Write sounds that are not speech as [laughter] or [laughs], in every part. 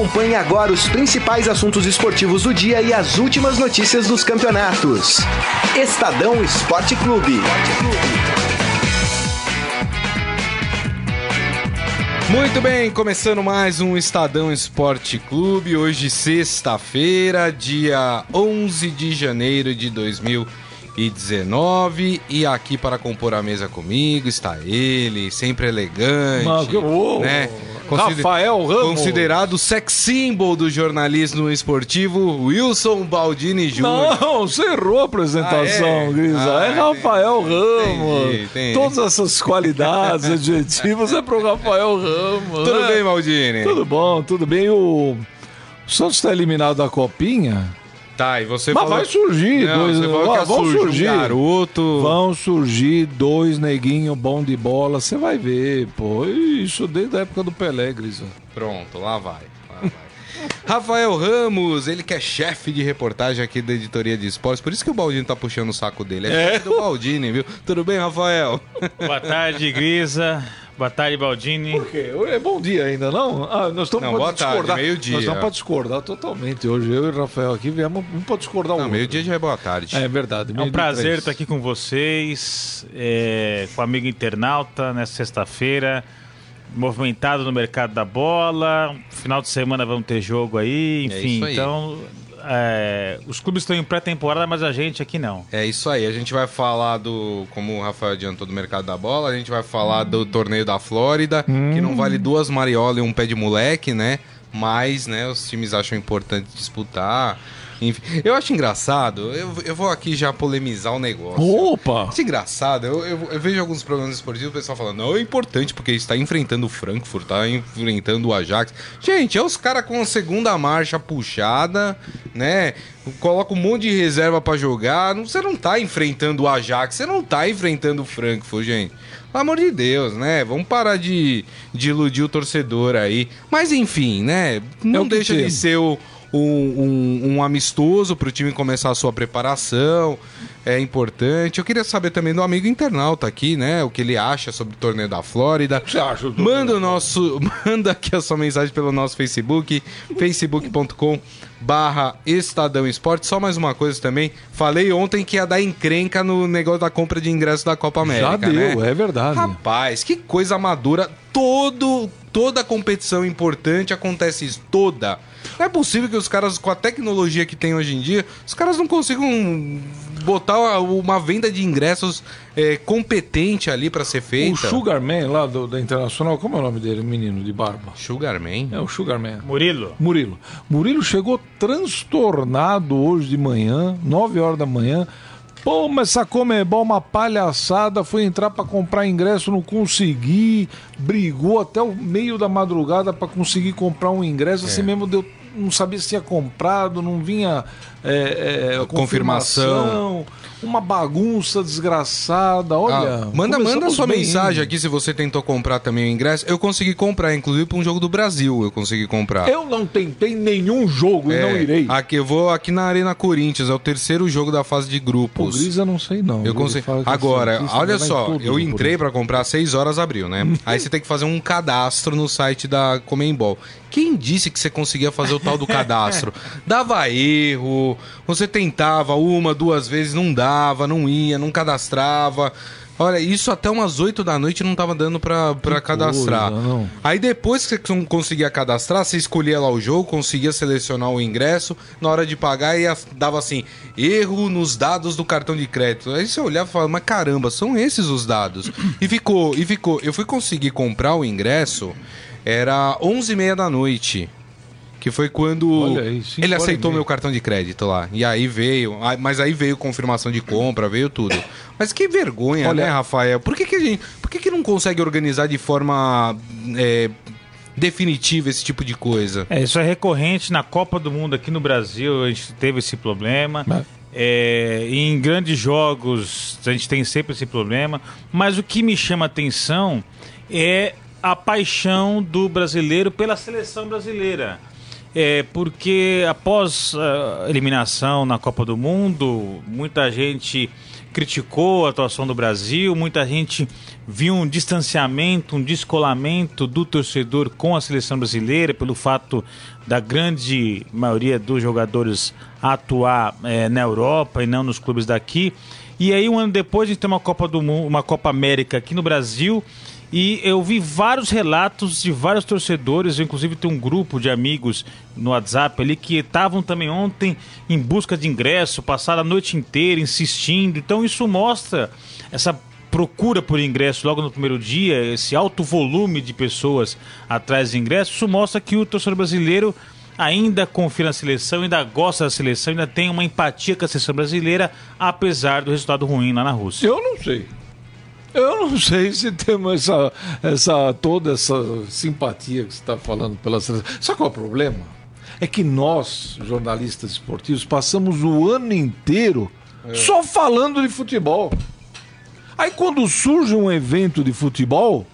Acompanhe agora os principais assuntos esportivos do dia e as últimas notícias dos campeonatos. Estadão Esporte Clube. Muito bem, começando mais um Estadão Esporte Clube. Hoje, sexta-feira, dia 11 de janeiro de 2019. E aqui para compor a mesa comigo está ele, sempre elegante. Mas, oh, né? Rafael Ramos. Considerado sex symbol do jornalismo esportivo, Wilson Baldini Jr. Não, você errou a apresentação, Ah, é? Grisa. Ah, é Rafael Ramos. entendi, entendi. Todas essas qualidades, [laughs] adjetivos, é pro Rafael Ramos. Tudo né? bem, Baldini? Tudo bom, tudo bem. O, o Santos está eliminado da Copinha, Tá, e você mas falou... vai surgir. Não, dois, você falou ia vão surgir surgir. um garoto... Vão surgir dois neguinhos bom de bola, você vai ver, pô. Isso desde a época do Pelé, Grisa. Pronto, lá vai. lá vai. [laughs] Rafael Ramos, ele que é chefe de reportagem aqui da editoria de esportes, por isso que o Baldini tá puxando o saco dele. É, chefe do Baldini, viu? Tudo bem, Rafael? Boa tarde, Grisa. Boa tarde, Baldini. Por quê? É bom dia ainda, não? Ah, nós estamos Não, para boa tarde, discordar. meio-dia. Nós estamos para discordar totalmente hoje. Eu e o Rafael aqui viemos um para discordar o Não, outro. meio-dia já é boa tarde. É verdade. É um prazer estar aqui com vocês, é, com o amigo internauta, nessa sexta-feira, movimentado no mercado da bola. Final de semana vamos ter jogo aí, É enfim. isso aí. então, é, os clubes estão em pré-temporada, mas a gente aqui não. É isso aí, a gente vai falar do, como o Rafael adiantou, do mercado da bola, a gente vai falar do torneio da Flórida, que não vale duas mariolas e um pé de moleque, né? Mas, né, os times acham importante disputar. Enfim, eu acho engraçado, eu, eu vou aqui já polemizar o negócio. Opa! Acho engraçado, eu, eu- eu vejo alguns programas esportivos o pessoal falando, não, é importante porque está enfrentando o Frankfurt, está enfrentando o Ajax. Gente, é os caras com a segunda marcha puxada, né? Coloca um monte de reserva pra jogar. Você não tá enfrentando o Ajax, você não tá enfrentando o Frankfurt, gente. Pelo amor de Deus, né? Vamos parar de, de iludir o torcedor aí. Mas enfim, né? Não É deixa de ser o- um, um, um amistoso para o time começar a sua preparação. É importante. Eu queria saber também do amigo internauta aqui, né? O que ele acha sobre o torneio da Flórida. Você acha? doutor? Manda o nosso, [laughs] manda aqui a sua mensagem pelo nosso Facebook, facebook.com barra Estadão Esporte. Só mais uma coisa também, falei ontem que ia dar encrenca no negócio da compra de ingresso da Copa América, Já deu, né? é verdade. Rapaz, que coisa madura. Todo, toda competição importante acontece isso, toda. Não é possível que os caras, com a tecnologia que tem hoje em dia, os caras não consigam botar uma venda de ingressos é, competente ali pra ser feita. O Sugarman lá do, da Internacional, como é o nome dele, menino de barba? Sugarman? É o Sugarman. Murilo, Murilo. Murilo chegou transtornado hoje de manhã, 9 horas da manhã. Pô, mas essa Comebol uma palhaçada, foi entrar pra comprar ingresso, não consegui, brigou até o meio da madrugada pra conseguir comprar um ingresso, assim mesmo deu, não sabia se tinha comprado, não vinha é, é, Confirmação. confirmação, uma bagunça desgraçada, olha. Ah, manda, manda sua bem mensagem aqui se você tentou comprar também o ingresso. Eu consegui comprar, inclusive para um jogo do Brasil, eu consegui comprar. Eu não tentei nenhum jogo e É, não irei. Aqui eu vou aqui na Arena Corinthians, é o terceiro jogo da fase de grupos. Grisa não sei não. Eu consegui. que Agora, olha só, eu entrei pra comprar às 6 horas abriu, né? [laughs] Aí você tem que fazer um cadastro no site da Comembol. Quem disse que você conseguia fazer o tal do cadastro? [laughs] Dava erro, você tentava uma, duas vezes, não dava, não ia, não cadastrava. Olha, isso até umas 8 da noite não tava dando pra, pra Que cadastrar. coisa. Aí depois que você con- conseguia cadastrar, você escolhia lá o jogo, conseguia selecionar o ingresso, na hora de pagar ia, dava assim, erro nos dados do cartão de crédito. Aí você olhava e falava, mas caramba, são esses os dados. E ficou, e ficou. Eu fui conseguir comprar o ingresso, era 11h30 da noite. Que foi quando aí, ele aceitou meu cartão de crédito lá. E aí veio, mas aí veio confirmação de compra, veio tudo. Mas que vergonha, Olha- né, Rafael? Por que, que a gente. Por que, que não consegue organizar de forma é, definitiva esse tipo de coisa? É, isso é recorrente na Copa do Mundo aqui no Brasil, a gente teve esse problema. Mas- É, em grandes jogos a gente tem sempre esse problema, mas o que me chama atenção é a paixão do brasileiro pela seleção brasileira. É, porque após a eliminação na Copa do Mundo, muita gente criticou a atuação do Brasil, muita gente viu um distanciamento, um descolamento do torcedor com a seleção brasileira pelo fato da grande maioria dos jogadores atuar é, na Europa e não nos clubes daqui. E aí um ano depois a gente tem uma Copa do Mundo, uma Copa América aqui no Brasil e eu vi vários relatos de vários torcedores, inclusive tem um grupo de amigos no WhatsApp ali que estavam também ontem em busca de ingresso, passaram a noite inteira insistindo. Então isso mostra essa procura por ingresso logo no primeiro dia, esse alto volume de pessoas atrás de ingresso, isso mostra que o torcedor brasileiro ainda confia na seleção, ainda gosta da seleção, ainda tem uma empatia com a seleção brasileira, apesar do resultado ruim lá na Rússia. Eu não sei. Eu não sei se temos essa, essa toda essa simpatia que você está falando pela seleção. Sabe qual é o problema? É que nós, jornalistas esportivos, passamos o ano inteiro é. só falando de futebol. Aí quando surge um evento de futebol,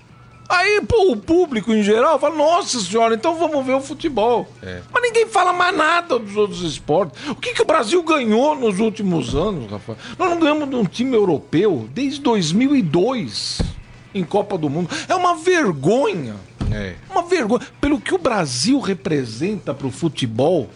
Aí, pô, o público em geral fala, nossa senhora, então vamos ver o futebol. É. Mas ninguém fala mais nada dos outros esportes. O que, que o Brasil ganhou nos últimos anos, Rafael? Nós não ganhamos de um time europeu desde 2002 em Copa do Mundo. É uma vergonha. É. Uma vergonha. Pelo que o Brasil representa para o futebol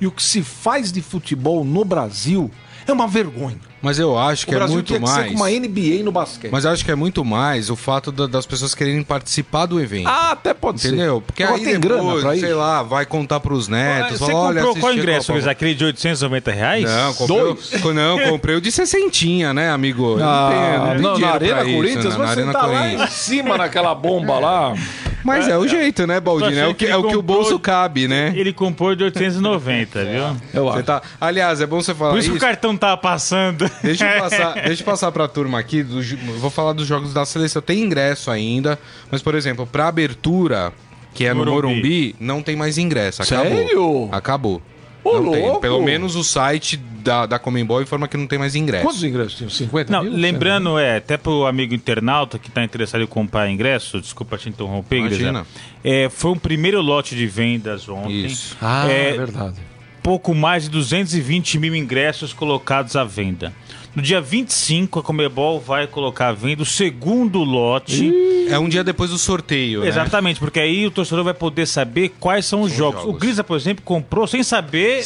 e o que se faz de futebol no Brasil é uma vergonha. Mas eu acho que o é Brasil muito tinha que mais. ser como uma NBA no basquete. Mas eu acho que é muito mais o fato da- das pessoas quererem participar do evento. Ah, até pode Entendeu? ser. Porque Agora aí tem depois, grana pra sei lá, vai contar pros netos. Você fala, olha, comprou qual ingresso. Luiz? Aquele de 890 reais? Não, comprei, Dois. [laughs] o- não, comprei o de 60, né, amigo? Eu Ah, eu tenho não, na Arena pra isso, Corinthians, né? Na você Arena tá lá em Corinthians. cima naquela bomba lá. [laughs] Mas é o jeito, né, Baldini? É o que, é o, que o bolso cabe, né? Ele comprou de 890, viu? Eu Você acho. tá... Aliás, é bom você falar Por isso isso. que o cartão tava passando. Deixa eu passar, [laughs] deixa eu passar pra turma aqui. do vou falar dos jogos da seleção. Tem ingresso ainda, mas, por exemplo, pra abertura, que é no Morumbi. Morumbi, não tem mais ingresso. Acabou. Sério? Acabou. Ô, não tem. louco! Pelo menos o site da, da Comembol informa que não tem mais ingresso. Quantos ingressos tinham? 50 Não, mil? lembrando, é, até pro amigo internauta que tá interessado em comprar ingresso, desculpa te interromper, Igreja. Imagina. É, foi um primeiro lote de vendas ontem. Isso. Ah, É, é verdade. pouco mais de 220 mil ingressos colocados à venda. No dia 25, a Comebol vai colocar à venda o segundo lote. É um dia depois do sorteio, né? Exatamente, porque aí o torcedor vai poder saber quais são os jogos. jogos. O Grisa, por exemplo, comprou sem saber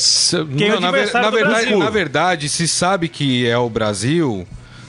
quem é o Não, na, ver- adversário na do verdade, Brasil. na verdade, se sabe que é o Brasil,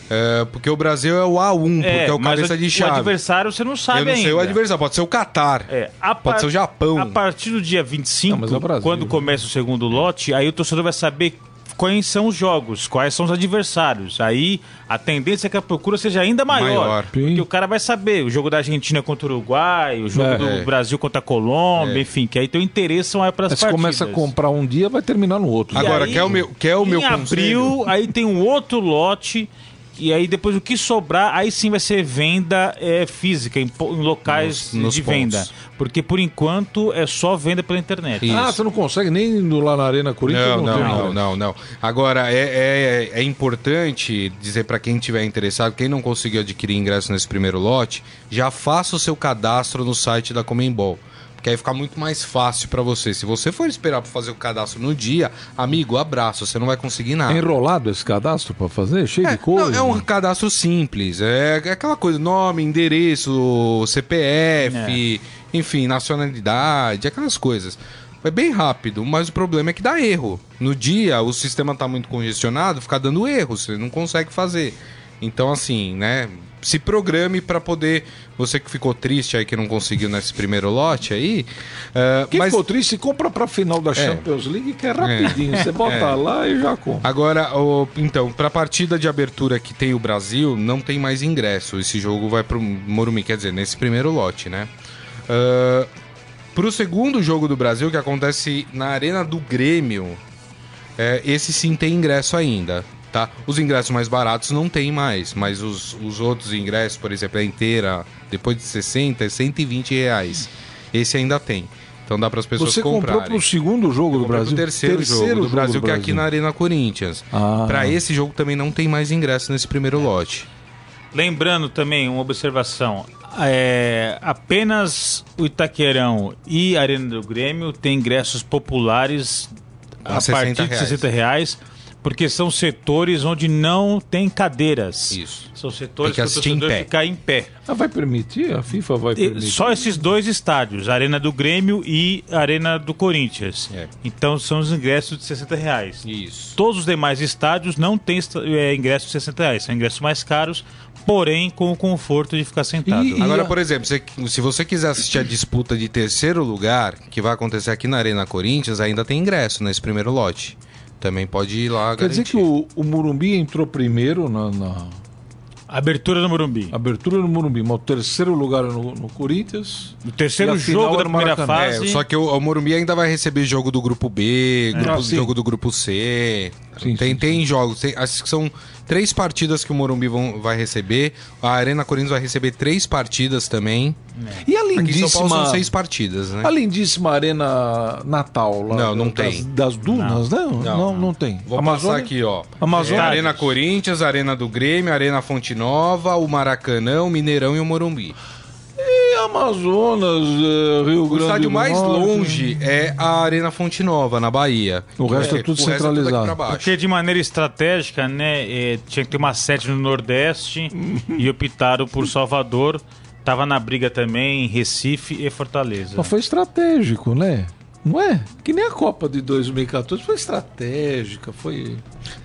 é, porque o Brasil é o A1, porque é o cabeça o, de o chave. adversário você não sabe Eu não ainda. sei o adversário, pode ser o Catar. É, a Pode par- ser o Japão. A partir do dia 25, Não, é o quando começa o segundo lote, aí o torcedor vai saber quais são os jogos, quais são os adversários. Aí a tendência é que a procura seja ainda maior. Maior. Porque o cara vai saber o jogo da Argentina contra o Uruguai, o jogo É. do É. Brasil contra a Colômbia, É. enfim, que aí tem o interesse maior para as você partidas. começa a comprar um dia, vai terminar no outro. E Agora, aí, quer o meu, quer o meu em conselho? abril, aí tem um outro lote. E aí, depois o que sobrar, aí sim vai ser venda é, física, em, em locais Nos- nos de pontos. venda. Porque por enquanto é só venda pela internet. Isso. Ah, você não consegue nem indo lá na Arena Corinthians? Não, não, não, não, não. Agora, é, é, é importante dizer para quem tiver interessado, quem não conseguiu adquirir ingresso nesse primeiro lote, já faça o seu cadastro no site da Comembol. Porque aí fica muito mais fácil para você. Se você for esperar para fazer o cadastro no dia, amigo, abraço, você não vai conseguir É nada. enrolado esse cadastro pra fazer? Cheio É, de coisa? não, é um cadastro simples. É aquela coisa, nome, endereço, CPF, enfim, nacionalidade, aquelas coisas. É bem rápido, mas o problema é que dá erro. No dia, o sistema tá muito congestionado, fica dando erro, você não consegue fazer. Então, assim, né? Se programe para poder. Você que ficou triste aí que não conseguiu nesse primeiro lote aí. eh, Quem mas ficou triste, compra pra final da Champions League, que é rapidinho. Você bota É. lá e já compra. Agora, o- então, pra partida de abertura que tem o Brasil, não tem mais ingresso. Esse jogo vai pro Morumbi, quer dizer, nesse primeiro lote, né? Ah, pro segundo jogo do Brasil, que acontece na Arena do Grêmio, é, esse sim tem ingresso ainda, tá? Os ingressos mais baratos não tem mais, mas os, os outros ingressos, por exemplo, a inteira, depois de 60, é 120 reais. Esse ainda tem. Então dá para as pessoas Você comprarem. comprou pro segundo jogo do Brasil? pro terceiro, jogo do Brasil, que é aqui na Arena Corinthians. Ah. Pra esse jogo também não tem mais ingresso nesse primeiro lote. Lembrando também, uma observação. é, apenas o Itaquerão e a Arena do Grêmio têm ingressos populares A a, 60 partir de reais. 60 reais porque são setores onde não tem cadeiras. Isso. São setores Tem que que, o em torcedor pé. ficar em pé. Ah, vai permitir? A FIFA vai E permitir? Só esses dois estádios, Arena do Grêmio e Arena do Corinthians. É. Então são os ingressos de 60 reais. Isso. Todos os demais estádios não têm é, ingressos de 60 reais, são ingressos mais caros, porém com o conforto de ficar sentado. E- Agora, a- por exemplo, você- se você quiser assistir a disputa de terceiro lugar, que vai acontecer aqui na Arena Corinthians, ainda tem ingresso nesse primeiro lote. Também pode ir lá Quer garantir. dizer que o, o Morumbi entrou primeiro na, na Abertura no Morumbi. abertura no Morumbi, mas o terceiro lugar no, no Corinthians. O terceiro jogo da era no primeira Maracanã. fase. É, só que o, o Morumbi ainda vai receber jogo do grupo B, grupo- Ah, sim. jogo do grupo C. Sim, tem sim, tem jogos, tem- acho que são três partidas que o Morumbi vão- vai receber. A Arena Corinthians vai receber três partidas também. E a Aqui em São Paulo lindíssima, são seis partidas, né? a lindíssima Arena Natal lá. Não, não das, tem. Das dunas, não? Não, não, tem. Vou Amazônia- passar aqui, ó. Amazônia- É, Arena Corinthians, Arena do Grêmio, Arena Fonte Nova, o Maracanã, o Mineirão e o Morumbi. Amazonas, eh, Rio O Grande estádio do mais Norte. longe é a Arena Fonte Nova, na Bahia. O resto é tudo o resto centralizado. baixo. Porque de maneira estratégica, né, eh, tinha que ter uma sede no Nordeste [laughs] e optaram por Salvador. Tava na briga também em Recife e Fortaleza. Mas foi estratégico, né? Não é? Que nem a Copa de 2014 foi estratégica, foi.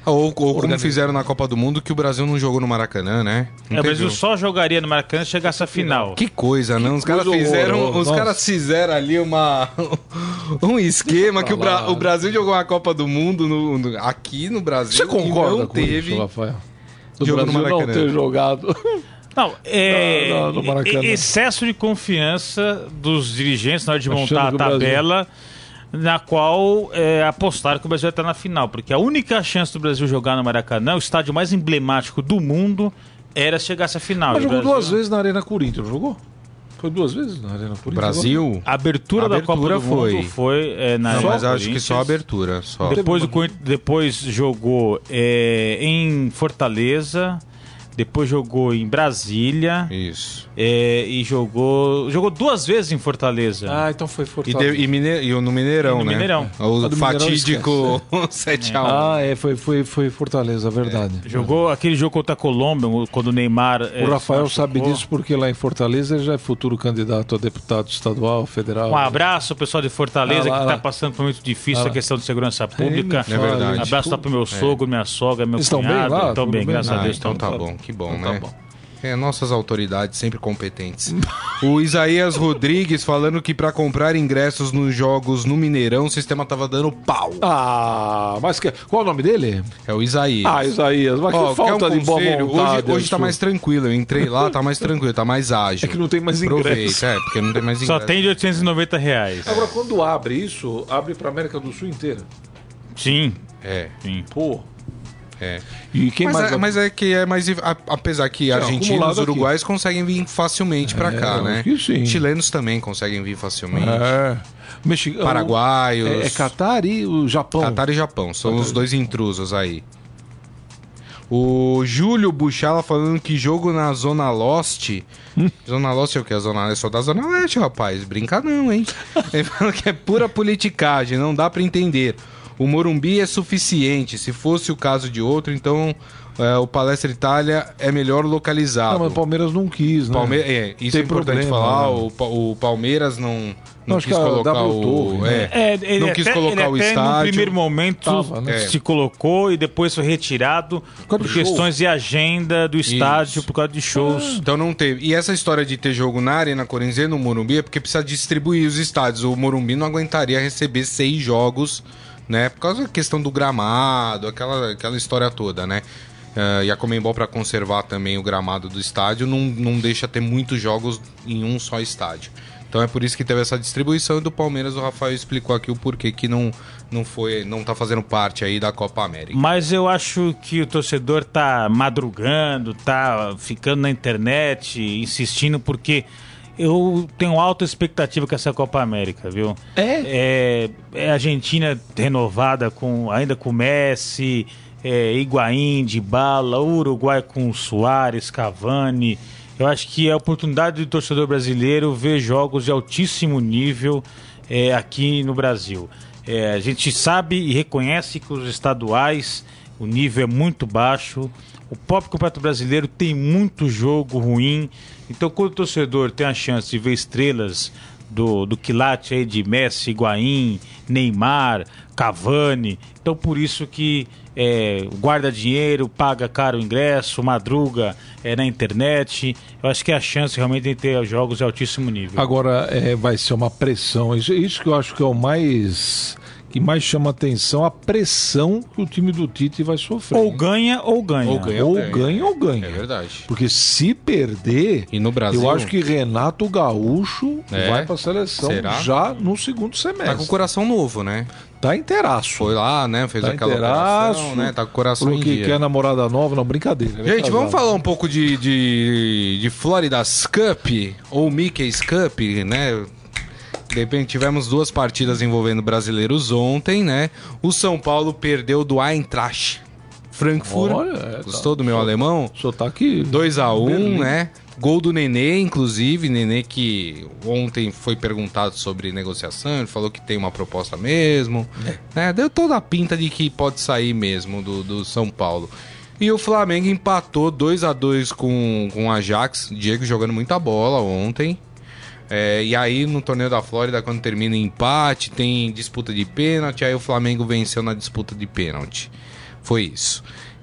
Ou, ou como fizeram na Copa do Mundo, que o Brasil não jogou no Maracanã, né? Não É, o Brasil só jogaria no Maracanã se chegasse à final. Que coisa, não? Os caras fizeram, os caras fizeram ali uma [laughs] um esquema que o, Bra- o Brasil jogou a Copa do Mundo no- no- aqui no Brasil Você concorda não com teve. isso, Rafael? Do Brasil não ter jogado. [laughs] Não, é no Maracanã. e- excesso de confiança dos dirigentes na hora de Achando montar a o Brasil- tabela na qual é, apostaram que o Brasil ia estar na final. Porque a única chance do Brasil jogar no Maracanã, o estádio mais emblemático do mundo, era se chegasse à final. Mas jogou Brasil- duas vezes na Arena Corinthians, jogou? Foi duas vezes na Arena Corinthians? Brasil? A abertura, A da Copa abertura do Mundo foi. foi é, na Não, Arena mas acho que Corinthians. só a abertura. Só. Depois, o depois jogou é, em Fortaleza, depois jogou em Brasília Isso. é, e jogou jogou duas vezes em Fortaleza. Ah, então foi E, Fortaleza. de- e Mine- e o no Mineirão, E no né? Mineirão. O Ah, do Mineirão fatídico 7x1. [laughs] Ah, é, foi, foi, foi Fortaleza, verdade. Jogou aquele jogo contra a Colômbia, quando o Neymar. é, O Rafael se sabe disso porque lá em Fortaleza ele já é futuro candidato a deputado estadual, federal. Um abraço ao pessoal de Fortaleza Ah, lá, que está passando por um momento difícil Ah, a questão de segurança pública. me É verdade. Abraço lá pro meu sogro, minha sogra, meu estão bem cunhado. lá? Estão bem, bem? graças a Ah, Deus. então estão tá bem. bom, que bom, Então né? tá bom. É, nossas autoridades sempre competentes. [laughs] o Isaías Rodrigues falando que para comprar ingressos nos jogos no Mineirão, o sistema tava dando pau. Ah, mas que, qual o nome dele? É o Isaías. Ah, Isaías, mas Ó, que falta um de boa vontade. Hoje, hoje tá mais tranquilo. Eu entrei lá, tá mais tranquilo, tá mais ágil. É que não tem mais ingresso. Aproveita, é, porque não tem mais ingresso. Só tem de 890 reais. Agora, quando abre isso, abre pra América do Sul inteira. Sim, É, sim. Pô. É. E quem Mas, mais... é, mas é que é mais. Apesar que argentinos acumulado e aqui. uruguaios conseguem vir facilmente pra É, cá, eu né? Chilenos também conseguem vir facilmente. É. Mexi... Paraguaios. É, é Catar e o Japão. Catar e Japão, são os dois intrusos aí. O Júlio Buchala falando que jogo na Zona Lost. Zona Lost é o que? A Zona Leste? Sou da Zona Leste, rapaz. Brinca não, hein? [laughs] Ele falando que é pura politicagem, não dá pra entender. O Morumbi é suficiente. Se fosse o caso de outro, então é, o Palestra Itália é melhor localizado. Não, mas o Palmeiras não quis, né? Palme- é, isso Tem é importante problema, falar. né? O, Pa- o Palmeiras não, não quis colocar o. Torre, né? é, É, ele não quis colocar o estádio. no primeiro momento Tava, né? se colocou e depois foi retirado por causa de questões de agenda do estádio, por causa de shows. Então não teve. E essa história de ter jogo na Arena Corinthians e no Morumbi é porque precisa distribuir os estádios. O Morumbi não aguentaria receber seis jogos, né? Por causa da questão do gramado, aquela, aquela história toda, né? Eh, e a Comembol, para conservar também o gramado do estádio, não, não deixa ter muitos jogos em um só estádio. Então é por isso que teve essa distribuição e do Palmeiras o Rafael explicou aqui o porquê que não, não foi, não tá fazendo parte aí da Copa América. Mas eu acho que o torcedor tá madrugando, tá ficando na internet, insistindo, porque eu tenho alta expectativa com essa Copa América, viu? É? É, é Argentina renovada com ainda com Messi, é, Higuaín, Dybala, Uruguai com Soares, Cavani. Eu acho que é a oportunidade do torcedor brasileiro ver jogos de altíssimo nível é, aqui no Brasil. É, a gente sabe e reconhece que os estaduais o nível é muito baixo. O próprio Campeonato Brasileiro tem muito jogo ruim. Então, quando o torcedor tem a chance de ver estrelas do, do quilate aí de Messi, Higuaín, Neymar, Cavani. Então, por isso que é, guarda dinheiro, paga caro o ingresso, madruga é, na internet. Eu acho que a chance realmente de ter jogos de altíssimo nível. Agora é, vai ser uma pressão. Isso, isso que eu acho que é o mais que mais chama atenção a pressão que o time do Tite vai sofrer. Ou ganha ou ganha. Ou ganha ou ganha. ganha, ou ganha. É verdade. Porque se perder, e no Brasil, eu acho que Renato Gaúcho é? vai para a seleção Será? já no segundo semestre. Tá com o coração novo, né? Tá inteiraço. Foi lá, né? Fez tá aquela operação, né? Tá com o coração Falou que quer namorada nova, não, brincadeira. É Gente, vamos falar um pouco de, de, de Florida's Cup, ou Mickey's Cup, né? De repente tivemos duas partidas envolvendo brasileiros ontem, né? O São Paulo perdeu do Eintracht Frankfurt. Olha, é, Gostou tá, do meu alemão? Só tá aqui. 2 a 1 um, né? Gol do Nenê, inclusive. Nenê que ontem foi perguntado sobre negociação, ele falou que tem uma proposta mesmo. É. É, deu toda a pinta de que pode sair mesmo do, do São Paulo. E o Flamengo empatou 2 a 2 com, com o Ajax. Diego jogando muita bola ontem. É, e aí no torneio da Flórida, quando termina em empate, tem disputa de pênalti, aí o Flamengo venceu na disputa de pênalti. Foi isso.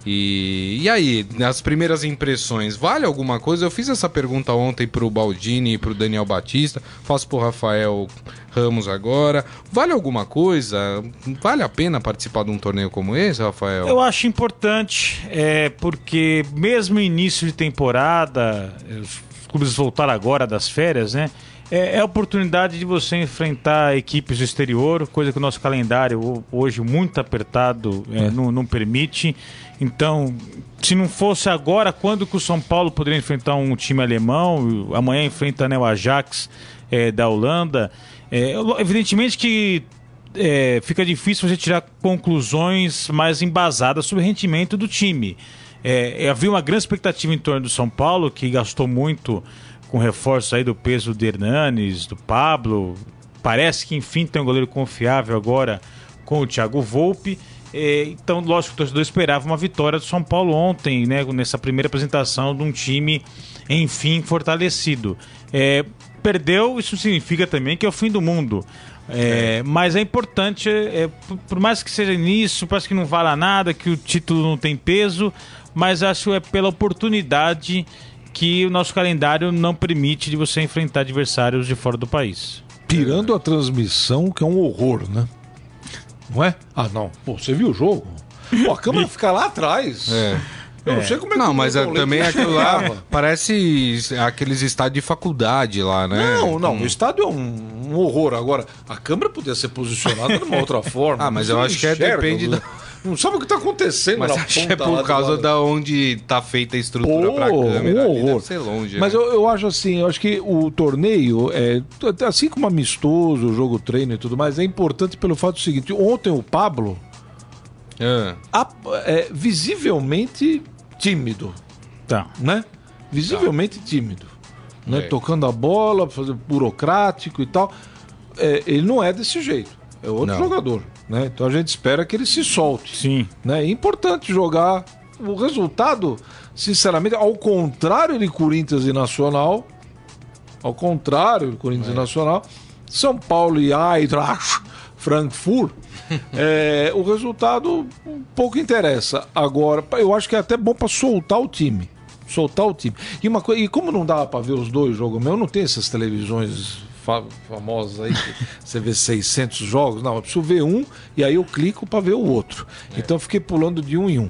E, e aí, nas primeiras impressões, vale alguma coisa? Eu fiz essa pergunta ontem pro Baldini e pro Daniel Batista, faço pro Rafael Ramos agora. Vale alguma coisa? Vale a pena participar de um torneio como esse, Rafael? Eu acho importante, é, porque mesmo início de temporada, clubes voltaram agora das férias, né? É, é a oportunidade de você enfrentar equipes do exterior, coisa que o nosso calendário hoje muito apertado é, é. Não, não, permite. Então, se não fosse agora, quando que o São Paulo poderia enfrentar um time alemão? Amanhã enfrenta né, o Ajax é, da Holanda. É, evidentemente que é, fica difícil você tirar conclusões mais embasadas sobre o rendimento do time. É, havia uma grande expectativa em torno do São Paulo, que gastou muito com reforços aí do peso do Hernanes, do Pablo. Parece que enfim tem um goleiro confiável agora com o Thiago Volpe. É, então, lógico, o torcedor esperava uma vitória do São Paulo ontem, né, nessa primeira apresentação de um time, enfim, fortalecido. É, perdeu, isso significa também que é o fim do mundo. É. Mas é importante, é, por mais que seja nisso, parece que não vale nada, que o título não tem peso, mas acho que é pela oportunidade que o nosso calendário não permite de você enfrentar adversários de fora do país. Tirando a transmissão, que é um horror, né? Não é? Ah, não. Pô, você viu o jogo? Pô, a câmera [laughs] fica lá atrás. É. Eu não sei como é que Não, mas é, também aquilo lá parece aqueles estádios de faculdade lá, né? Não, não, o estádio é um, um horror. Agora, a câmera podia ser posicionada de uma outra [laughs] forma. Ah, mas eu acho que é, depende da. Não sabe o que está acontecendo Mas [laughs] acho que é por causa da onde está feita a estrutura para câmera. Um deve ser longe. Mas né? eu, eu, acho assim, eu acho que o torneio, é, assim como amistoso, o jogo treino e tudo mais, é importante pelo fato do seguinte: ontem o Pablo. É. A, é, visivelmente tímido. Tá. Né? Visivelmente tá. tímido. Né? É. Tocando a bola, fazendo burocrático e tal. É, ele não é desse jeito. É outro não. jogador. Né? Então a gente espera que ele se solte. Sim. Né? É importante jogar. O resultado, sinceramente, ao contrário de Corinthians e Nacional, ao contrário de Corinthians é. e Nacional, São Paulo e Eintracht Frankfurt, [laughs] é, o resultado pouco interessa. Agora, eu acho que é até bom para soltar o time. Soltar o time. E, uma e como não dá para ver os dois jogos meu, não tem essas televisões famosos aí, você vê 600 jogos. Não, eu preciso ver um e aí eu clico para ver o outro. É. Então eu fiquei pulando de um em um.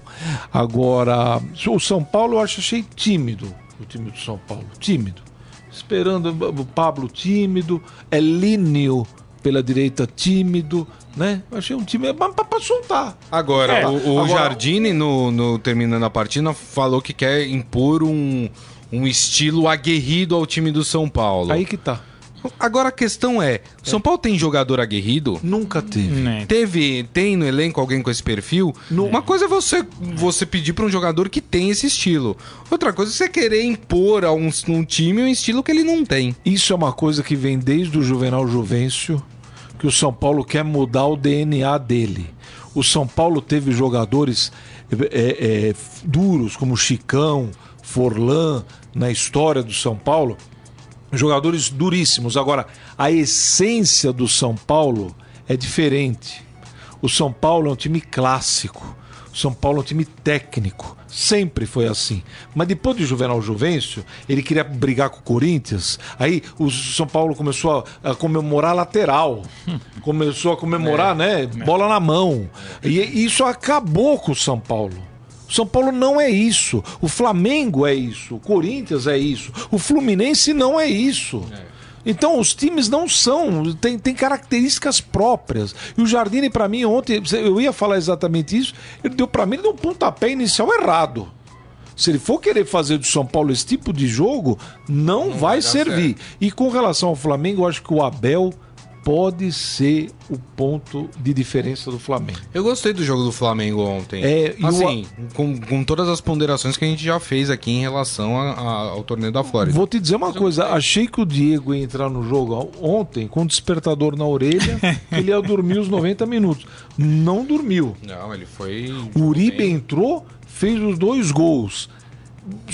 Agora, o São Paulo eu acho achei tímido, o time do São Paulo, tímido. Esperando o Pablo tímido, Elínio pela direita tímido, né? Achei um time para soltar. Agora, é. o, o Agora, Jardine, no, no, terminando a partida, falou que quer impor um, um estilo aguerrido ao time do São Paulo. Aí que tá. Agora a questão é, São Paulo tem jogador aguerrido? Nunca teve. Né. Teve, tem no elenco alguém com esse perfil? Uma coisa é você, você pedir para um jogador que tem esse estilo. Outra coisa é você querer impor a um, um time um estilo que ele não tem. Isso é uma coisa que vem desde o Juvenal Juvencio, que o São Paulo quer mudar o DNA dele. O São Paulo teve jogadores é, é, duros, como Chicão, Forlan, na história do São Paulo. Jogadores duríssimos. Agora, a essência do São Paulo é diferente. O São Paulo é um time clássico. O São Paulo é um time técnico. Sempre foi assim. Mas depois de Juvenal Juvencio, ele queria brigar com o Corinthians. Aí o São Paulo começou a, a comemorar lateral. [laughs] começou a comemorar, né? Bola na mão. E isso acabou com o São Paulo. O São Paulo não é isso. O Flamengo é isso. O Corinthians é isso. O Fluminense não é isso. Então os times não são, tem, tem características próprias. E o Jardine, para mim, ontem, eu ia falar exatamente isso, ele deu para mim, ele deu um pontapé inicial errado. Se ele for querer fazer do São Paulo esse tipo de jogo, não, vai, vai dar servir. E com relação ao Flamengo, eu acho que o Abel pode ser o ponto de diferença do Flamengo. Eu gostei do jogo do Flamengo ontem. É, e o- assim, com, com todas as ponderações que a gente já fez aqui em relação a- a- ao torneio da Flórida. Vou te dizer uma coisa, achei que o Diego ia entrar no jogo ontem com um despertador na orelha, [laughs] ele ia dormir os 90 minutos. Não dormiu. Não, ele foi. O Uribe bem. entrou, fez os dois gols,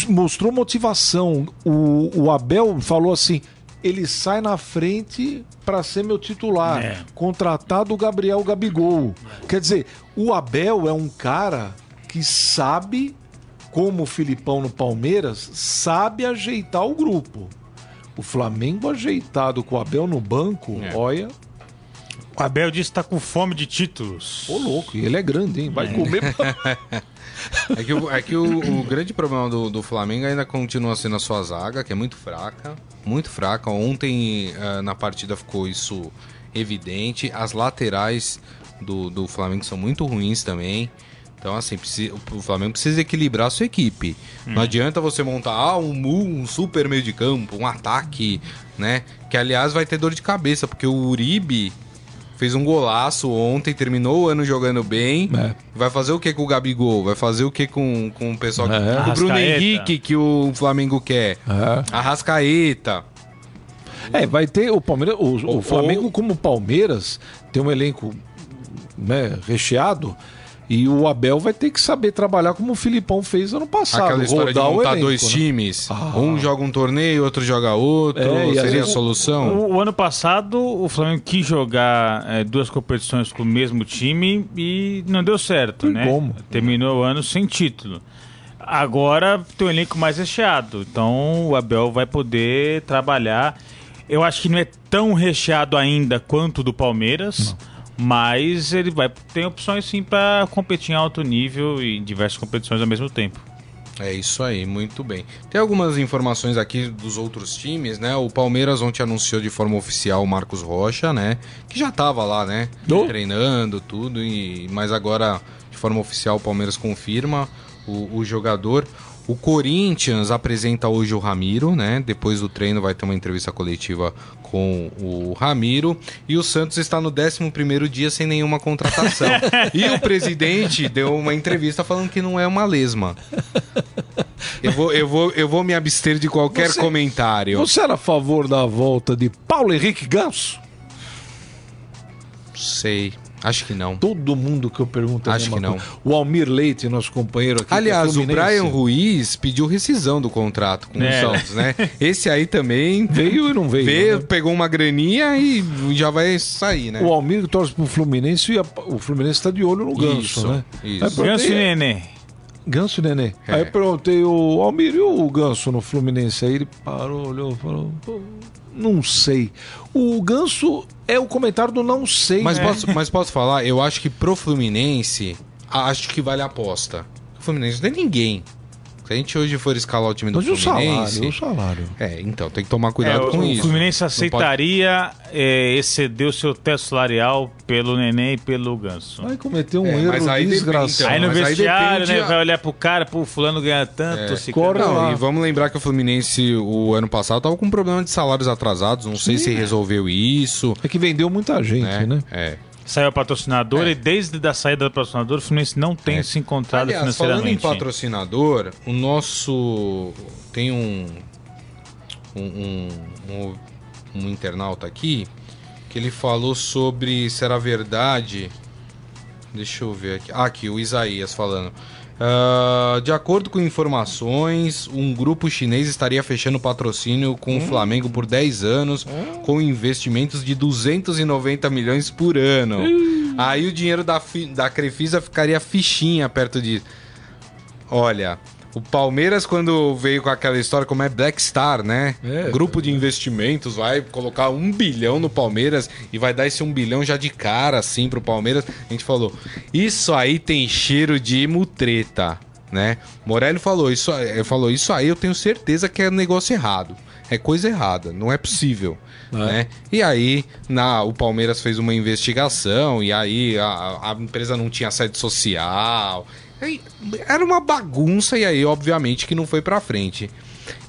mostrou motivação. O, o Abel falou assim: ele sai na frente para ser meu titular. É. Contratado o Gabriel Gabigol. Quer dizer, o Abel é um cara que sabe, como o Filipão no Palmeiras, sabe ajeitar o grupo. O Flamengo ajeitado com o Abel no banco, É. olha, O Abel disse que tá com fome de títulos. ô louco, e ele é grande, hein? Vai comer. [laughs] É que, o, é que o, o grande problema do, do Flamengo ainda continua sendo a sua zaga, que é muito fraca. Muito fraca. Ontem eh, na partida ficou isso evidente. As laterais do, do Flamengo são muito ruins também. Então, assim, precisa- o Flamengo precisa equilibrar a sua equipe. Não adianta você montar ah, um, mu- um super meio de campo, um ataque, né? Que, aliás, vai ter dor de cabeça, porque o Uribe fez um golaço ontem, terminou o ano jogando bem. É. Vai fazer o que com o Gabigol? Vai fazer o que com, com o pessoal? que- É. com o Bruno. Henrique, que o Flamengo quer. É. Arrascaeta. É, vai ter o Palmeiras, o, o Ou- Flamengo como o Palmeiras tem um elenco né, recheado e o Abel vai ter que saber trabalhar como o Filipão fez ano passado, Aquela história de montar elenco, dois né? times. Ah. Um joga um torneio, outro joga outro. É, e seria a solução? O, o ano passado, o Flamengo quis jogar eh, duas competições com o mesmo time e não deu certo, Tem né? como. Terminou o ano sem título. Agora tem um elenco mais recheado, então o Abel vai poder trabalhar. Eu acho que não é tão recheado ainda quanto o do Palmeiras, mas ele vai ter opções sim para competir em alto nível e em diversas competições ao mesmo tempo. É isso aí, muito bem. Tem algumas informações aqui dos outros times, né? O Palmeiras ontem anunciou de forma oficial o Marcos Rocha, né? Que já tava lá, né? Oh. Treinando, tudo, e mas agora de forma oficial o Palmeiras confirma o, o jogador. O Corinthians apresenta hoje o Ramiro, né? Depois do treino vai ter uma entrevista coletiva com o Ramiro. E o Santos está no 11 dia sem nenhuma contratação. [laughs] e o presidente deu uma entrevista falando que não é uma lesma. Eu vou, eu vou, eu vou me abster de qualquer Você- comentário. Você era a favor da volta de Paulo Henrique Ganso? Sei. Acho que não. Todo mundo que eu pergunto Acho que não. coisa. O Almir Leite, nosso companheiro aqui. é Aliás, o Brian Ruiz pediu rescisão do contrato com É. o Santos, né? [laughs] Esse aí também veio e não veio. veio, né? pegou uma graninha e já vai sair, né? O Almir torce pro Fluminense e a- o Fluminense está de olho no Ganso, Isso, né? isso. Aí Ganso e Nenê. Ganso e Nenê. É. Aí eu perguntei o Almir e o Ganso no Fluminense. Aí ele parou, olhou e falou: "Pô, não sei. O Ganso é o comentário do não sei. Mas, né? posso, mas posso falar, eu acho que pro Fluminense, acho que vale a aposta. O Fluminense não tem ninguém. Se a gente hoje for escalar o time do Mas e o Fluminense. salário? O salário. É, então, tem que tomar É, cuidado o, com o isso. Fluminense Não pode- aceitaria é, exceder o seu teto salarial pelo Nenê e pelo Ganso. Vai cometer um É, erro mas aí desgraçado. aí no mas aí vestiário, depende né, a- vai olhar pro cara, pô, fulano ganha tanto, se corre. Não, e vamos lembrar que o Fluminense, o ano passado, tava com um problema de salários atrasados. Não sei se resolveu isso. É que vendeu muita gente, Né? né? É. Saiu o patrocinador É. e desde a saída do patrocinador, o Fluminense não tem É. se encontrado Aliás, falando em financeiramente. patrocinador, o nosso. Tem um. Um, um, um, um internauta aqui que ele falou sobre se era verdade. Deixa eu ver aqui. Ah, aqui, o Isaías falando. Ah, de acordo com informações, um grupo chinês estaria fechando patrocínio com o Flamengo por 10 anos, com investimentos de 290 milhões por ano. Aí o dinheiro da, da Crefisa ficaria fichinha perto disso. Olha, o Palmeiras, quando veio com aquela história, como é Black Star, né? É. Grupo de investimentos vai colocar um bilhão no Palmeiras e vai dar esse um bilhão já de cara, assim, pro Palmeiras. A gente falou, isso aí tem cheiro de mutreta, né? Morelli falou isso, falou, isso aí eu tenho certeza que é negócio errado. É coisa errada, não é possível. Né? E aí, na, o Palmeiras fez uma investigação, e aí a, a empresa não tinha sede social. Era uma bagunça, e aí, obviamente, que não foi pra frente.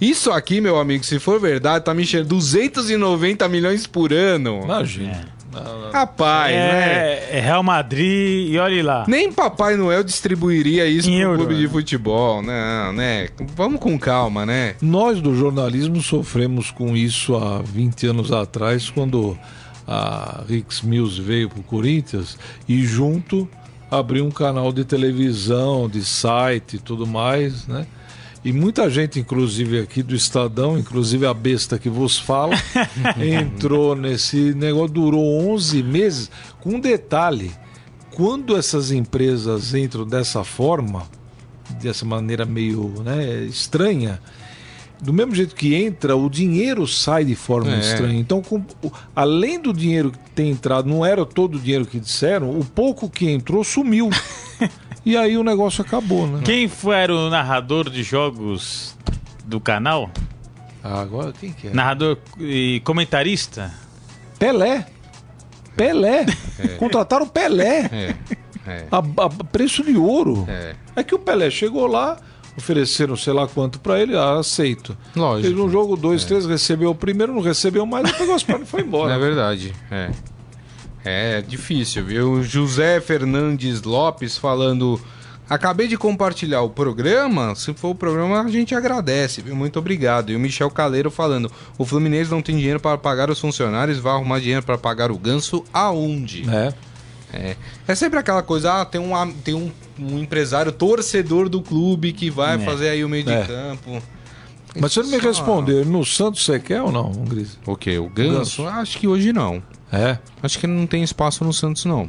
Isso aqui, meu amigo, se for verdade, tá me enchendo 290 milhões por ano. Imagina. Rapaz, né? É, é Real Madrid e olhe lá. Nem Papai Noel distribuiria isso Em pro euro, clube de né? futebol. Não, né? Vamos com calma, né? Nós do jornalismo sofremos com isso há 20 anos atrás, quando a Rix Mills veio para o Corinthians e junto abriu um canal de televisão, de site e tudo mais, né? E muita gente, inclusive aqui do Estadão, inclusive a besta que vos fala, [laughs] entrou nesse negócio, durou 11 meses. Com um detalhe, quando essas empresas entram dessa forma, dessa maneira meio né, estranha, do mesmo jeito que entra, o dinheiro sai de forma É. estranha. Então, com- além do dinheiro que tem entrado, não era todo o dinheiro que disseram, o pouco que entrou sumiu. [laughs] e aí o negócio acabou, né? Quem foi era o narrador de jogos do canal? Ah, agora quem que é? Narrador e comentarista? Pelé. Pelé. [laughs] Contrataram o Pelé. É. É. A, a preço de ouro. É. É que o Pelé chegou lá, ofereceram sei lá quanto pra ele, ah, aceito. Lógico. Fez um jogo, dois, três, recebeu o primeiro, não recebeu mais, pegou as pernas e foi É embora. verdade. É. É difícil, viu? José Fernandes Lopes falando. Acabei de compartilhar o programa. Se for o programa, a gente agradece, viu? Muito obrigado. E o Michel Caleiro falando: o Fluminense não tem dinheiro para pagar os funcionários, vai arrumar dinheiro para pagar o ganso aonde? É. É, é sempre aquela coisa, ah, tem, um, tem um, um empresário torcedor do clube que vai É. fazer aí o meio de É. campo. Mas você não me responder, no Santos você quer ou não, Gris? O quê? O ganso? Ganso. Acho que hoje não. É. Acho que não tem espaço no Santos, não.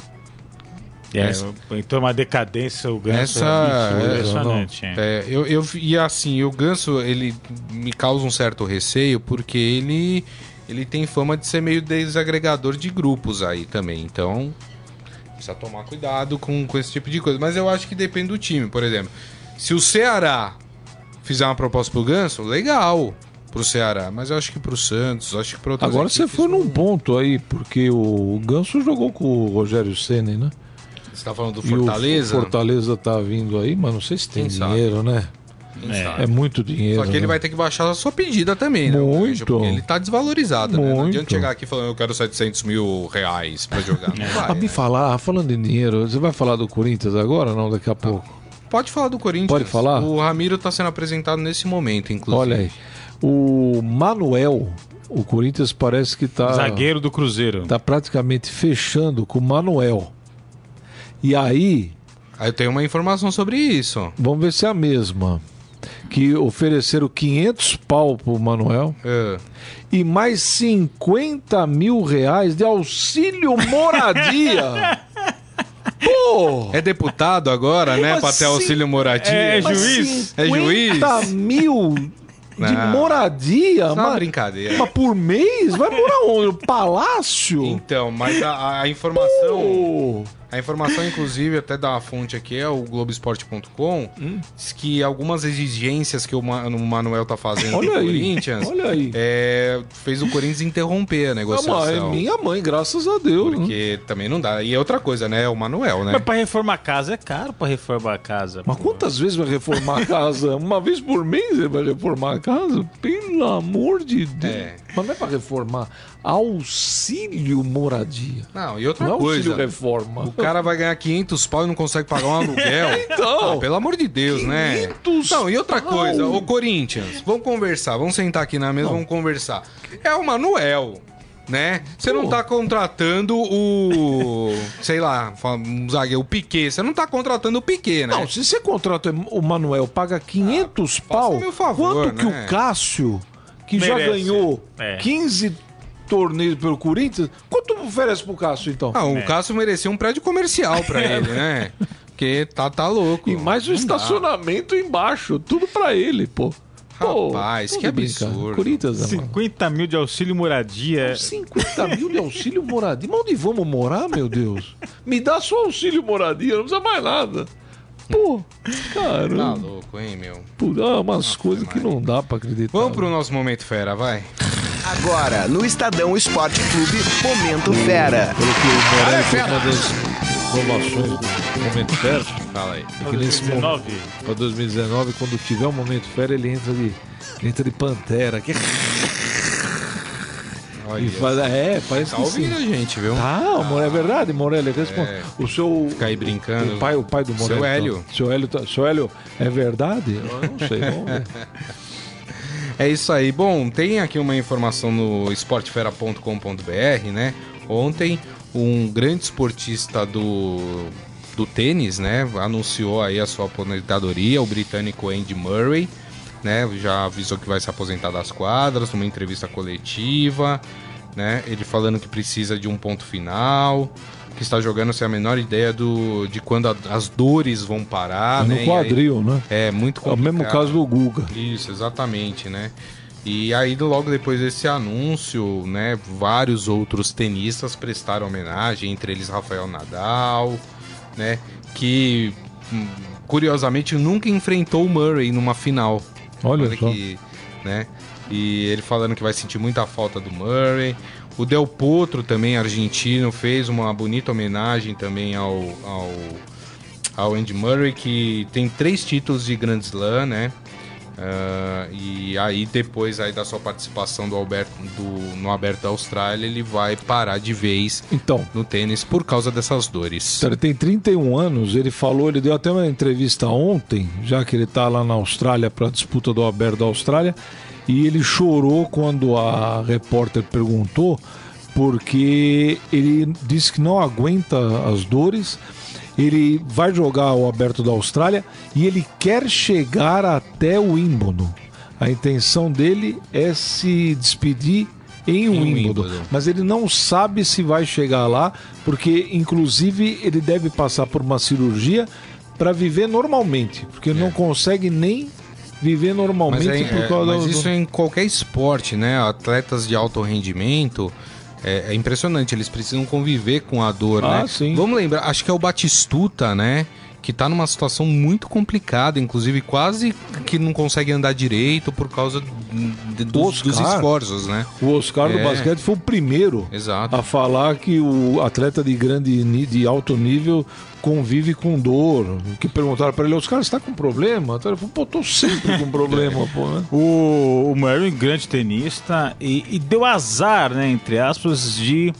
É, Essa- então uma decadência o Ganso Essa- é é, impressionante. é. É, eu, eu, e assim, o Ganso, ele me causa um certo receio porque ele, ele tem fama de ser meio desagregador de grupos aí também. Então, precisa tomar cuidado com, com esse tipo de coisa. Mas eu acho que depende do time. Por exemplo, se o Ceará fizer uma proposta pro Ganso, legal pro Ceará. Mas eu acho que pro Santos, acho que pro outras Agora você foi não- num ponto aí, porque o Ganso jogou com o Rogério Ceni, né? Você tá falando do E o Fortaleza? Fortaleza tá vindo aí, mas não sei se tem Quem sabe? dinheiro, né? É. É muito dinheiro. Só que ele né? vai ter que baixar a sua pedida também, né? Muito. Porque ele tá desvalorizado, né? Não Muito. adianta chegar aqui falando eu quero 700 mil reais pra jogar. [laughs] Não vai, Ah, me né? falar, falando em dinheiro, você vai falar do Corinthians agora ou não? Daqui a pouco. Pode falar do Corinthians. Pode falar? O Ramiro tá sendo apresentado nesse momento, inclusive. Olha aí. O Manuel, o Corinthians parece que tá, Zagueiro do Cruzeiro. tá praticamente fechando com o Manuel. E aí, Aí eu tenho uma informação sobre isso. vamos ver se é a mesma. Que ofereceram 500 pau pro Manuel É. e mais 50 mil reais de auxílio moradia. [laughs] Pô! É deputado agora, né? Como Pra ter auxílio moradia. É Mas juiz? É juiz? 50 mil de Não. moradia? Isso é uma brincadeira. Mas por mês? Vai morar onde? No palácio? Então, mas a, a informação. Pô! A informação, inclusive, até da fonte aqui é o Globoesporte.com, Hum. diz que algumas exigências que o, Ma- o Manuel tá fazendo Olha aí, Corinthians olha aí. é, fez o Corinthians interromper a Ah, mas é negociação. minha mãe, graças a Deus. né? Porque também não dá. E é outra coisa, né? O Manuel, né? Mas pra reformar a casa é caro pra reformar a casa. Mas pô. quantas vezes vai reformar a casa? [laughs] Uma vez por mês ele vai reformar a casa? Pelo amor de Deus. É. Mas não é pra reformar. Auxílio moradia. Não, e outra Não é coisa. auxílio reforma. O cara vai ganhar 500 pau e não consegue pagar um aluguel. [laughs] Então. Ah, pelo amor de Deus, né? 500 Não, e outra pau. coisa, o Corinthians, vamos conversar, vamos sentar aqui na mesa, vamos conversar. É o Manuel. né? Você não tá contratando o. sei lá, um zagueiro, o Piquet. Você não tá contratando o Piquet, né? Não, se você contrata o Manuel, paga 500 pau, meu favor, quanto que né? o Cássio, que já Merece. ganhou É. 15 torneios pelo Corinthians, quanto oferece pro Cássio, então? Ah, o É. Cássio merecia um prédio comercial pra [laughs] ele, né? Porque tá, tá louco. E mais o Não dá. estacionamento embaixo, tudo pra ele, pô. Pô, Rapaz, tô que absurdo. Corinthians, né, mano? 50 mil de auxílio moradia. 50 mil de auxílio moradia. Mas onde vamos morar, meu Deus? Me dá só auxílio moradia, não precisa mais nada. Pô, Tá caramba. louco, hein, meu? Pô, dá umas coisas que não dá pra acreditar. Vamos pro nosso momento fera, vai. Agora, no Estadão Esporte Clube, Momento Fera. Pelo que o Moraes foi uma das inovações do Momento Fera. Fala aí. É que nesse momento, 2019. para 2019, quando tiver o Momento Fera, ele entra de, entra de Pantera. Que... Olha, E faz, é, parece tá que sim. ouvindo a gente, viu? Tá, More- é verdade, Morelli. Responde. É. O seu. Fica aí brincando. O pai, o pai do Morelli. Seu então. Hélio. Seu Hélio, tá- seu Hélio, é verdade? Eu não sei, vamos ver. [laughs] É isso aí. Bom, tem aqui uma informação no esportefera.com.br, né? Ontem, um grande esportista do, do tênis, né? Anunciou aí a sua aposentadoria, o britânico Andy Murray, né? Já avisou que vai se aposentar das quadras, numa entrevista coletiva, né? Ele falando que precisa de um ponto final, que está jogando sem a menor ideia do, de quando a- as dores vão parar, É né? no E aí- quadril, né? é muito É o mesmo complicado. caso do Guga. Isso, exatamente, né? E aí, logo depois desse anúncio, né, vários outros tenistas prestaram homenagem, entre eles Rafael Nadal, né, que hum, curiosamente nunca enfrentou o Murray numa final. Olha só. que, né? E ele falando que vai sentir muita falta do Murray. O Del Potro também argentino fez uma bonita homenagem também ao, ao ao Andy Murray, que tem três títulos de Grand Slam, né? Ah, e aí depois aí da sua participação do Alberto, do, no Aberto da Austrália, ele vai parar de vez Então, no tênis por causa dessas dores. ele tem 31 anos, ele falou, ele deu até uma entrevista ontem, já que ele tá lá na Austrália para a disputa do Aberto da Austrália, e ele chorou quando a repórter perguntou, porque ele disse que não aguenta as dores, ele vai jogar o Aberto da Austrália e ele quer chegar até o Wimbledon. A intenção dele é se despedir em Wimbledon, mas ele não sabe se vai chegar lá, porque inclusive ele deve passar por uma cirurgia para viver normalmente, porque ele não consegue nem viver É. Mas, normalmente é- por é- causa mas do... isso é em qualquer esporte, né? Atletas de alto rendimento. É, é impressionante, eles precisam conviver com a dor, Ah, né? sim. Vamos lembrar, acho que é o Batistuta, né? Que tá numa situação muito complicada, inclusive quase que não consegue andar direito por causa de- dos, dos Oscar. esforços, né? O Oscar do É. basquete foi o primeiro Exato. a falar que o atleta de grande de alto nível convive com dor. Que perguntaram para ele, Oscar, você tá com problema? Ele falou, pô, tô sempre com problema, [laughs] pô, né? O, o Murray, um grande tenista, e, e deu azar, né, entre aspas, de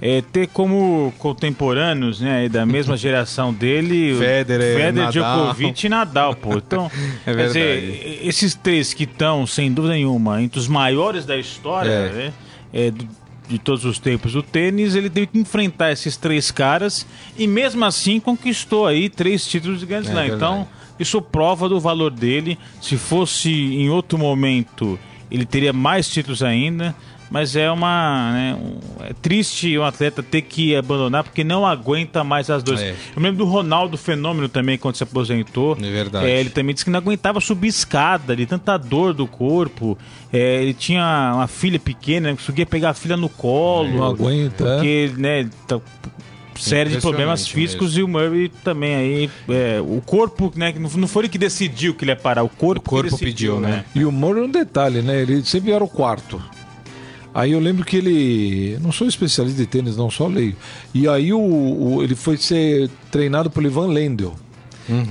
é, ter como contemporâneos, né, da mesma [laughs] geração dele, Federer, Federer Nadal. Djokovic e Nadal, pô. [laughs] Então, É quer dizer, esses três que estão, sem dúvida nenhuma, entre os maiores da história, É. né, é, do- de todos os tempos do tênis, ele teve que enfrentar esses três caras e mesmo assim conquistou aí três títulos de Grand Slam. verdade. então, isso prova do valor dele. Se fosse em outro momento, ele teria mais títulos ainda. Mas é uma. né, é triste um atleta ter que abandonar porque não aguenta mais as dores. É. Eu lembro do Ronaldo Fenômeno também, quando se aposentou. É verdade. É, ele também disse que não aguentava subir escada, de tanta dor do corpo. É, ele tinha uma filha pequena, não conseguia pegar a filha no colo. Não aguenta. Porque, né, tá- série de problemas físicos e o Murray também aí. é, o corpo, né, que não foi ele que decidiu que ele ia parar, o corpo, O corpo decidiu, pediu, né? E o Murray é um detalhe, né? Ele sempre era o quarto. Aí eu lembro que ele. Não sou especialista de tênis, não, só leio. E aí o, o- ele foi ser treinado pelo Ivan Lendl.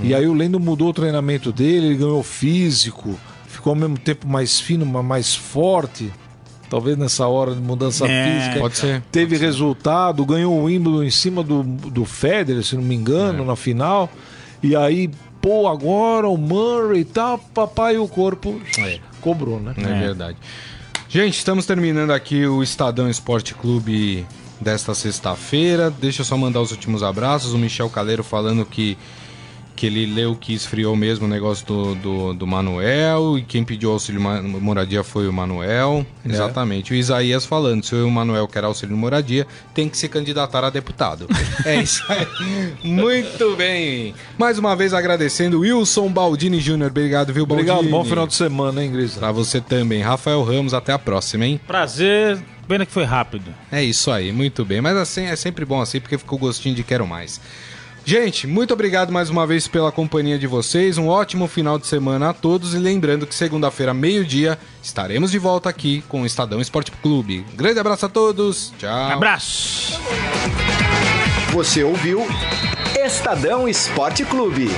E aí o Lendl mudou o treinamento dele, ele ganhou físico, ficou ao mesmo tempo mais fino, mas mais forte. Talvez nessa hora de mudança É, física. Pode ser. Teve resultado, ganhou o Wimbledon em cima do, do Federer, se não me engano, É. na final. E aí, pô, agora o Murray e tal, papai, o corpo É. cobrou, né? É, verdade. Gente, estamos terminando aqui o Estadão Esporte Clube desta sexta-feira. Deixa eu só mandar os últimos abraços. O Michel Caleiro falando que que ele leu que esfriou mesmo o negócio do, do, do Manuel e quem pediu auxílio moradia foi o Manuel. É. Exatamente. O Isaías falando, se o Manuel quer auxílio moradia, tem que se candidatar a deputado. [laughs] é isso aí. Muito bem. Mais uma vez agradecendo Wilson Baldini Júnior. Obrigado, viu, Baldini? Obrigado, bom final de semana, hein, Grisa? Pra você também. Rafael Ramos, até a próxima, hein? Prazer. Pena que foi rápido. É isso aí, muito bem. Mas assim, é sempre bom assim, porque ficou gostinho de quero mais. Gente, muito obrigado mais uma vez pela companhia de vocês. Um ótimo final de semana a todos. E lembrando que segunda-feira, meio-dia, estaremos de volta aqui com o Estadão Esporte Clube. Grande abraço a todos. Tchau. Abraço. Você ouviu Estadão Esporte Clube.